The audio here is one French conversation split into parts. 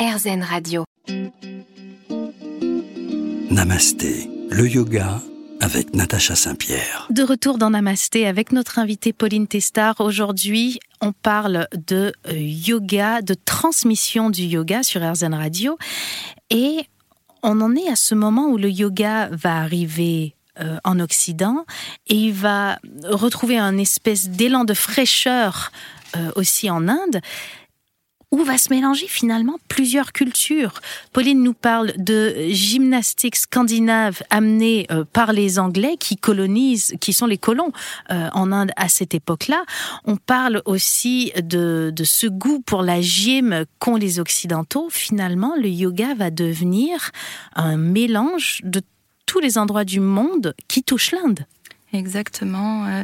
RZN Radio. Namasté, le yoga avec Natacha Saint-Pierre. De retour dans Namasté avec notre invitée Pauline Testard. Aujourd'hui, on parle de euh, yoga, de transmission du yoga sur RZN Radio. Et on en est à ce moment où le yoga va arriver euh, en Occident et il va retrouver un espèce d'élan de fraîcheur euh, aussi en Inde où va se mélanger finalement plusieurs cultures. Pauline nous parle de gymnastique scandinave amenée euh, par les Anglais qui colonisent, qui sont les colons euh, en Inde à cette époque-là. On parle aussi de, de ce goût pour la gym qu'ont les Occidentaux. Finalement, le yoga va devenir un mélange de tous les endroits du monde qui touchent l'Inde. Exactement. Euh,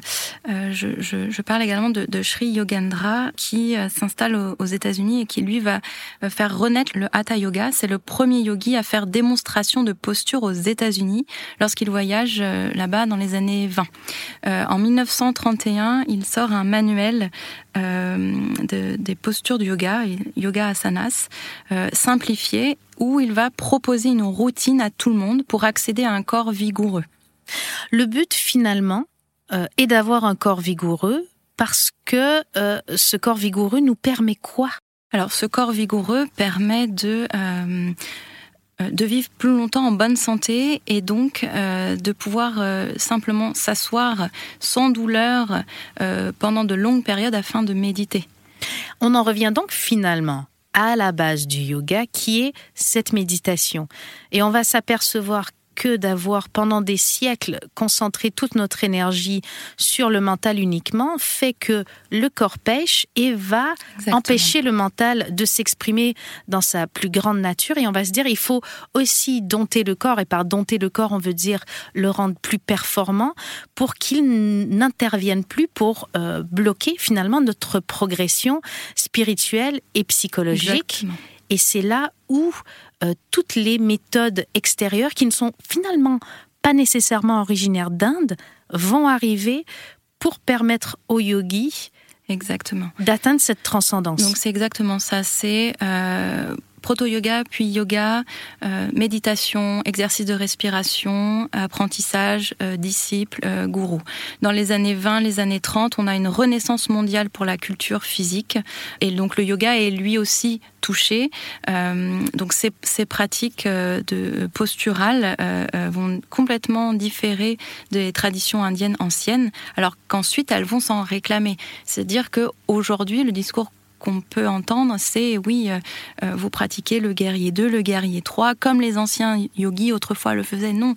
euh, je, je, je, parle également de, de Sri Yogendra qui euh, s'installe aux, États-Unis et qui lui va faire renaître le Hatha Yoga. C'est le premier yogi à faire démonstration de posture aux États-Unis lorsqu'il voyage là-bas dans les années 20. en 1931, il sort un manuel de, des postures du yoga, yoga asanas, simplifié, où il va proposer une routine à tout le monde pour accéder à un corps vigoureux. Le but finalement euh, est d'avoir un corps vigoureux parce que euh, ce corps vigoureux nous permet quoi? Alors ce corps vigoureux permet de euh, de vivre plus longtemps en bonne santé et donc de pouvoir simplement s'asseoir sans douleur pendant de longues périodes afin de méditer. On en revient donc finalement à la base du yoga qui est cette méditation. Et on va s'apercevoir que d'avoir pendant des siècles concentré toute notre énergie sur le mental uniquement fait que le corps pêche et va empêcher le mental de s'exprimer dans sa plus grande nature. Et on va se dire, il faut aussi dompter le corps, et par dompter le corps, on veut dire le rendre plus performant pour qu'il n'intervienne plus pour euh, bloquer finalement notre progression spirituelle et psychologique. Et c'est là où euh, toutes les méthodes extérieures, qui ne sont finalement pas nécessairement originaires d'Inde, vont arriver pour permettre aux yogis Exactement. D'atteindre cette transcendance. Donc c'est exactement ça. C'est euh, proto-yoga, puis yoga, euh, méditation, exercice de respiration, apprentissage, euh, disciple, euh, gourou. Dans les années 20, les années 30, on a une renaissance mondiale pour la culture physique. Et donc le yoga est lui aussi touché. donc ces, pratiques de posturales vont complètement différer des traditions indiennes anciennes, alors qu'ensuite elles vont s'en réclamer. C'est-à-dire qu'aujourd'hui, le discours qu'on peut entendre, c'est oui, euh, euh, vous pratiquez le guerrier 2, le guerrier 3, comme les anciens yogis autrefois le faisaient. Non,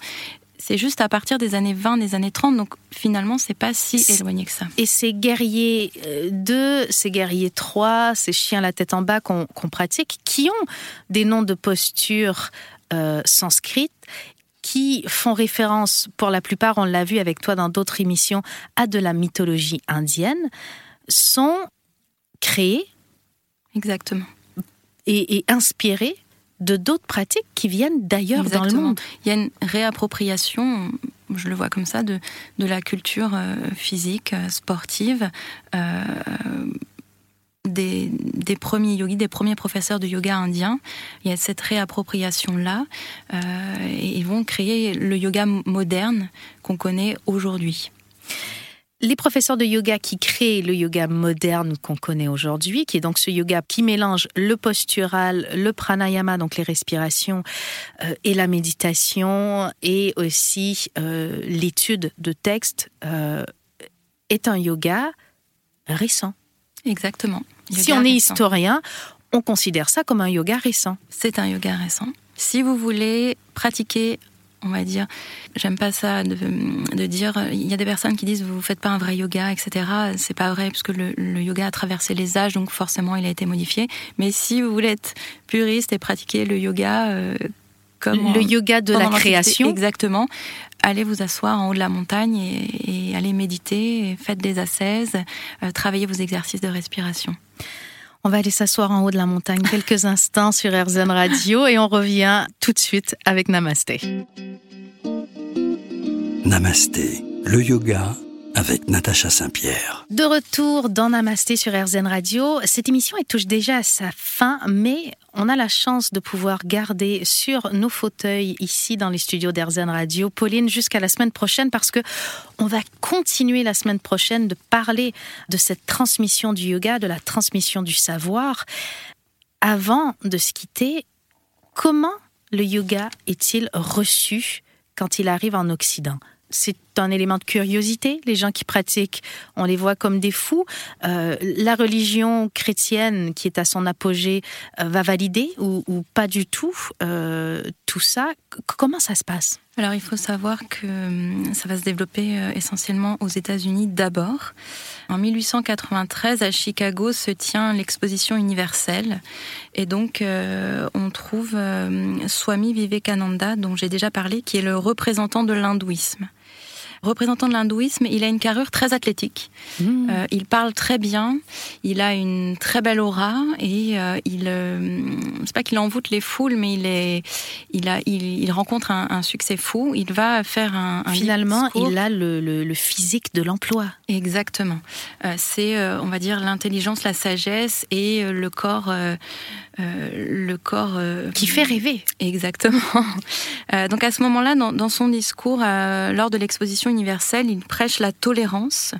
c'est juste à partir des années 20, des années 30, donc finalement, c'est pas si éloigné que ça. Et ces guerriers 2, euh, ces guerriers 3, ces chiens la tête en bas qu'on pratique, qui ont des noms de postures euh, sanskrites, qui font référence, pour la plupart, on l'a vu avec toi dans d'autres émissions, à de la mythologie indienne, sont créés Exactement. Et, et inspirés de d'autres pratiques qui viennent d'ailleurs dans le monde. Il y a une réappropriation, je le vois comme ça, de, de la culture euh, physique, euh, sportive. Euh, des, des, premiers yogis, des premiers professeurs de yoga indiens. Il y a cette réappropriation-là euh, et ils vont créer le yoga moderne qu'on connaît aujourd'hui les professeurs de yoga qui créent le yoga moderne qu'on connaît aujourd'hui, qui est donc ce yoga qui mélange le postural, le pranayama, donc les respirations, euh, et la méditation, et aussi euh, l'étude de textes, euh, est un yoga récent. Exactement. si on est historien, on considère ça comme un yoga récent. C'est un yoga récent. Si vous voulez pratiquer on va dire. J'aime pas ça de, de, dire. Il y a des personnes qui disent vous faites pas un vrai yoga, etc. C'est pas vrai parce que le, yoga a traversé les âges, donc forcément il a été modifié. Mais si vous voulez être puriste et pratiquer le yoga euh, comme le yoga de la création, exactement. Allez vous asseoir en haut de la montagne et, allez méditer, faites des ascèses, euh, travaillez vos exercices de respiration. On va aller s'asseoir en haut de la montagne quelques instants sur RZN Radio et on revient tout de suite avec Namasté. Namasté, le yoga avec Natacha Saint-Pierre. De retour dans Namasté sur RZN Radio. Cette émission touche déjà à sa fin, mais on a la chance de pouvoir garder sur nos fauteuils ici dans les studios d'RZN Radio Pauline jusqu'à la semaine prochaine parce que on va continuer la semaine prochaine de parler de cette transmission du yoga, de la transmission du savoir. Avant de se quitter, comment le yoga est-il reçu quand il arrive en Occident? C'est un élément de curiosité. Les gens qui pratiquent, on les voit comme des fous. Euh, la religion chrétienne, qui est à son apogée, euh, va valider ou, pas du tout euh, tout ça? comment ça se passe? Alors, il faut savoir que hum, ça va se développer essentiellement aux États-Unis d'abord. En 1893, à Chicago, se tient l'exposition universelle. Et donc, on trouve Swami Vivekananda, dont j'ai déjà parlé, qui est le représentant de l'hindouisme représentant de l'hindouisme, il a une carrure très athlétique. Mmh. Euh, il parle très bien, il a une très belle aura et euh, il, euh, c'est pas qu'il envoûte les foules, mais il est, il a, il, rencontre un, succès fou. Il va faire un, finalement, il a le, le, physique de l'emploi. Exactement. c'est, on va dire, l'intelligence, la sagesse et le corps euh, le corps euh, qui fait rêver. Exactement. Euh, donc à ce moment-là, dans, son discours lors de l'exposition universelle, il prêche la tolérance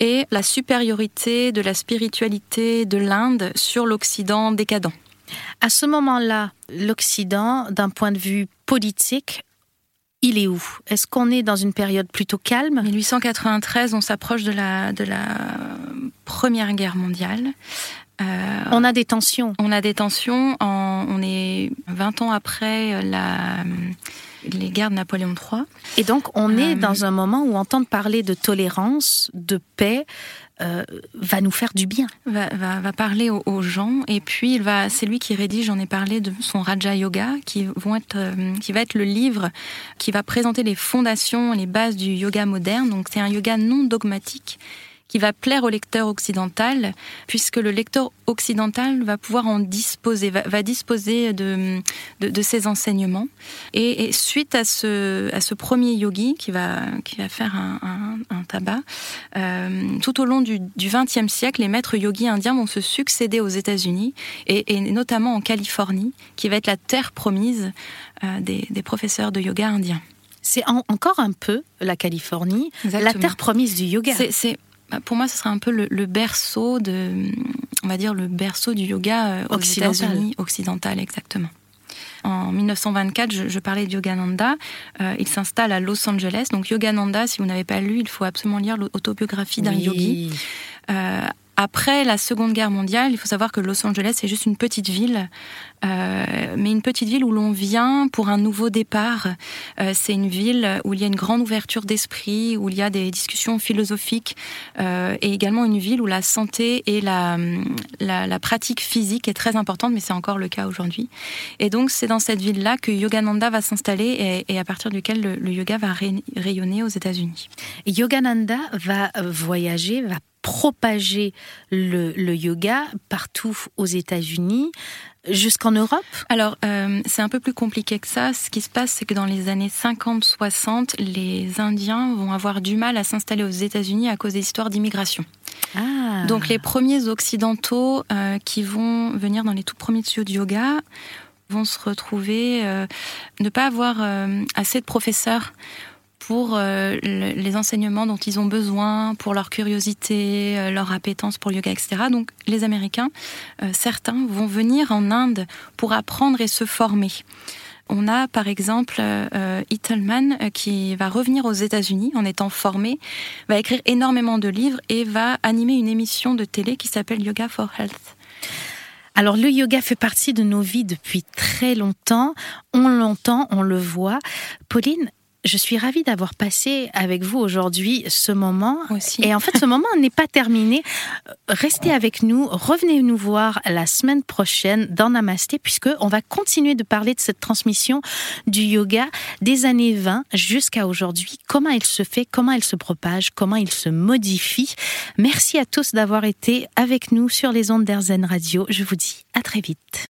et la supériorité de la spiritualité de l'Inde sur l'Occident décadent. À ce moment-là, l'Occident, d'un point de vue politique, il est où? Est-ce qu'on est dans une période plutôt calme? 1893, on s'approche de la, de la Première Guerre mondiale. Euh, on a des tensions. On a des tensions. on est 20 ans après la, les guerres de Napoléon III. Et donc, on est euh, dans un moment où entendre parler de tolérance, de paix, euh, va nous faire du bien. Va, va, parler aux, gens et puis il va, c'est lui qui rédige, j'en ai parlé de son Raja Yoga, qui vont être, qui va être le livre qui va présenter les fondations, les bases du yoga moderne. Donc c'est un yoga non dogmatique qui va plaire au lecteur occidental, puisque le lecteur occidental va pouvoir en disposer, va, disposer de, de, ses enseignements. Et, suite à ce, à ce premier yogi qui va, qui va faire un, un, tabac, euh, tout au long du XXe siècle, les maîtres yogis indiens vont se succéder aux États-Unis et, et, notamment en Californie, qui va être la terre promise euh, des, des professeurs de yoga indiens. C'est encore un peu la Californie, la terre promise du yoga. C'est pour moi, ce serait un peu le, berceau de, on va dire le berceau du yoga euh, aux États-Unis occidental, exactement. En 1924, je, parlais de Yogananda. Euh, il s'installe à Los Angeles. Donc Yogananda, si vous n'avez pas lu, il faut absolument lire l'autobiographie d'un yogi. Euh, après la Seconde Guerre mondiale, il faut savoir que Los Angeles est juste une petite ville, euh, mais une petite ville où l'on vient pour un nouveau départ. Euh, c'est une ville où il y a une grande ouverture d'esprit, où il y a des discussions philosophiques, euh, et également une ville où la santé et la, la, pratique physique est très importante, mais c'est encore le cas aujourd'hui. Et donc c'est dans cette ville-là que Yogananda va s'installer et, à partir duquel le, le yoga va rayonner aux États-Unis. Yogananda va voyager, va propager le, yoga partout aux États-Unis jusqu'en Europe? Alors, euh, c'est un peu plus compliqué que ça. Ce qui se passe, c'est que dans les années 50-60, les Indiens vont avoir du mal à s'installer aux États-Unis à cause des histoires d'immigration. Ah. Donc, les premiers occidentaux euh, qui vont venir dans les tout premiers studios de yoga vont se retrouver, euh, ne pas avoir assez de professeurs pour euh, les enseignements dont ils ont besoin, pour leur curiosité, euh, leur appétence pour le yoga, etc. Donc les Américains, euh, certains vont venir en Inde pour apprendre et se former. On a par exemple euh, qui va revenir aux États-Unis en étant formé, va écrire énormément de livres et va animer une émission de télé qui s'appelle Yoga for Health. Alors le yoga fait partie de nos vies depuis très longtemps. On l'entend, on le voit. Pauline, je suis ravie d'avoir passé avec vous aujourd'hui ce moment. Aussi. Et en fait, ce moment n'est pas terminé. Restez avec nous, revenez nous voir la semaine prochaine dans Namasté, puisque on va continuer de parler de cette transmission du yoga des années 20 jusqu'à aujourd'hui. Comment il se fait, comment il se propage, comment il se modifie. Merci à tous d'avoir été avec nous sur les ondes d'Airzen Radio. Je vous dis à très vite.